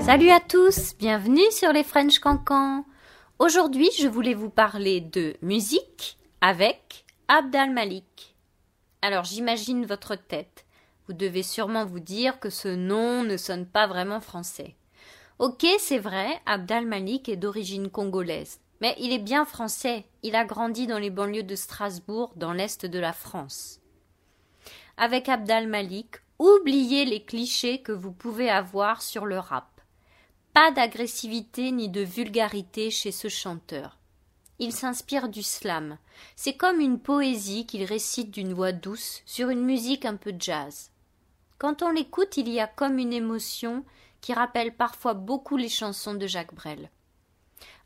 Salut à tous, bienvenue sur les French Cancans. Aujourd'hui, je voulais vous parler de musique avec Abdal Malik. Alors, j'imagine votre tête. Vous devez sûrement vous dire que ce nom ne sonne pas vraiment français. Ok, c'est vrai, Abdal Malik est d'origine congolaise. Mais il est bien français. Il a grandi dans les banlieues de Strasbourg, dans l'est de la France. Avec Abdal Malik, oubliez les clichés que vous pouvez avoir sur le rap. Pas d'agressivité ni de vulgarité chez ce chanteur. Il s'inspire du slam. C'est comme une poésie qu'il récite d'une voix douce sur une musique un peu jazz. Quand on l'écoute, il y a comme une émotion qui rappelle parfois beaucoup les chansons de Jacques Brel.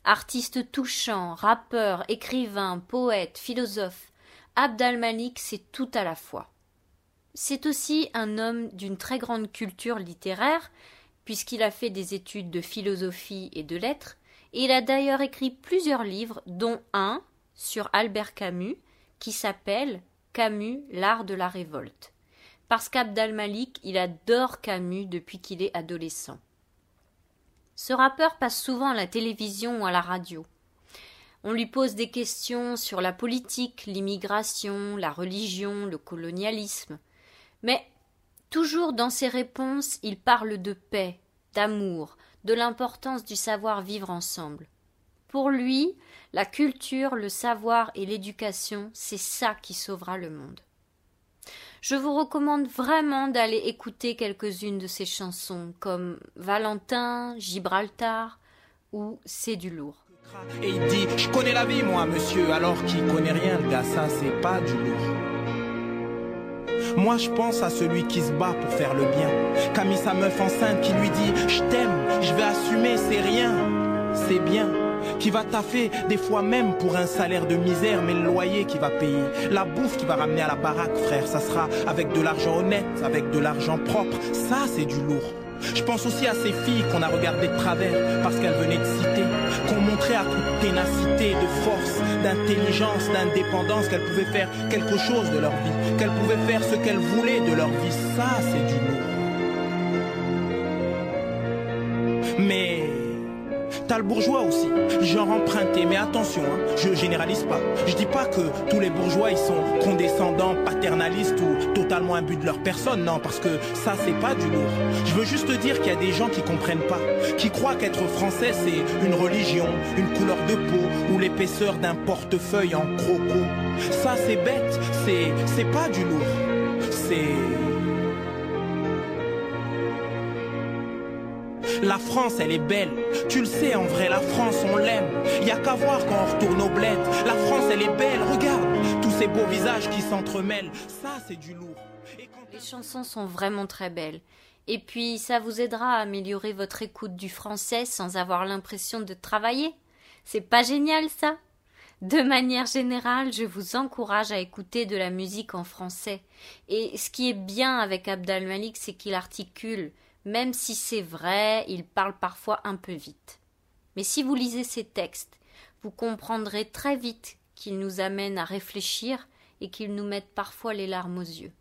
Artiste touchant, rappeur, écrivain, poète, philosophe, Abd al-Malik, c'est tout à la fois. C'est aussi un homme d'une très grande culture littéraire, puisqu'il a fait des études de philosophie et de lettres, et il a d'ailleurs écrit plusieurs livres, dont un sur Albert Camus, qui s'appelle Camus, l'art de la révolte. Parce qu'Abd al-Malik, il adore Camus depuis qu'il est adolescent. Ce rappeur passe souvent à la télévision ou à la radio. On lui pose des questions sur la politique, l'immigration, la religion, le colonialisme. Mais toujours dans ses réponses, il parle de paix, d'amour, de l'importance du savoir vivre ensemble. Pour lui, la culture, le savoir et l'éducation, c'est ça qui sauvera le monde. Je vous recommande vraiment d'aller écouter quelques-unes de ses chansons, comme Valentin, Gibraltar ou C'est du lourd. Et il dit Je connais la vie, moi, monsieur, alors qu'il connaît rien, le ça, c'est pas du lourd. Moi je pense à celui qui se bat pour faire le bien. Camille sa meuf enceinte qui lui dit Je t'aime, je vais assumer, c'est rien, c'est bien qui va taffer des fois même pour un salaire de misère, mais le loyer qui va payer, la bouffe qui va ramener à la baraque, frère, ça sera avec de l'argent honnête, avec de l'argent propre. Ça, c'est du lourd. Je pense aussi à ces filles qu'on a regardées de travers parce qu'elles venaient de citer, qu'on montrait à toute ténacité, de force, d'intelligence, d'indépendance qu'elles pouvaient faire quelque chose de leur vie, qu'elles pouvaient faire ce qu'elles voulaient de leur vie. Ça, c'est du lourd. Mais T'as le bourgeois aussi, genre emprunté, mais attention, hein, je généralise pas. Je dis pas que tous les bourgeois ils sont condescendants, paternalistes ou totalement imbus de leur personne, non, parce que ça c'est pas du lourd. Je veux juste dire qu'il y a des gens qui comprennent pas, qui croient qu'être français c'est une religion, une couleur de peau ou l'épaisseur d'un portefeuille en croco. Ça c'est bête, c'est c'est pas du lourd. C'est La France, elle est belle. Tu le sais, en vrai, la France, on l'aime. Y a qu'à voir quand on retourne au bled. La France, elle est belle. Regarde tous ces beaux visages qui s'entremêlent. Ça, c'est du lourd. Les chansons sont vraiment très belles. Et puis, ça vous aidera à améliorer votre écoute du français sans avoir l'impression de travailler. C'est pas génial, ça? De manière générale, je vous encourage à écouter de la musique en français. Et ce qui est bien avec Abdal Malik, c'est qu'il articule. Même si c'est vrai, il parle parfois un peu vite. Mais si vous lisez ses textes, vous comprendrez très vite qu'il nous amène à réfléchir et qu'il nous mette parfois les larmes aux yeux.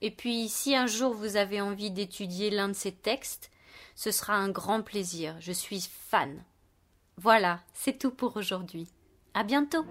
Et puis, si un jour vous avez envie d'étudier l'un de ses textes, ce sera un grand plaisir. Je suis fan. Voilà, c'est tout pour aujourd'hui. À bientôt.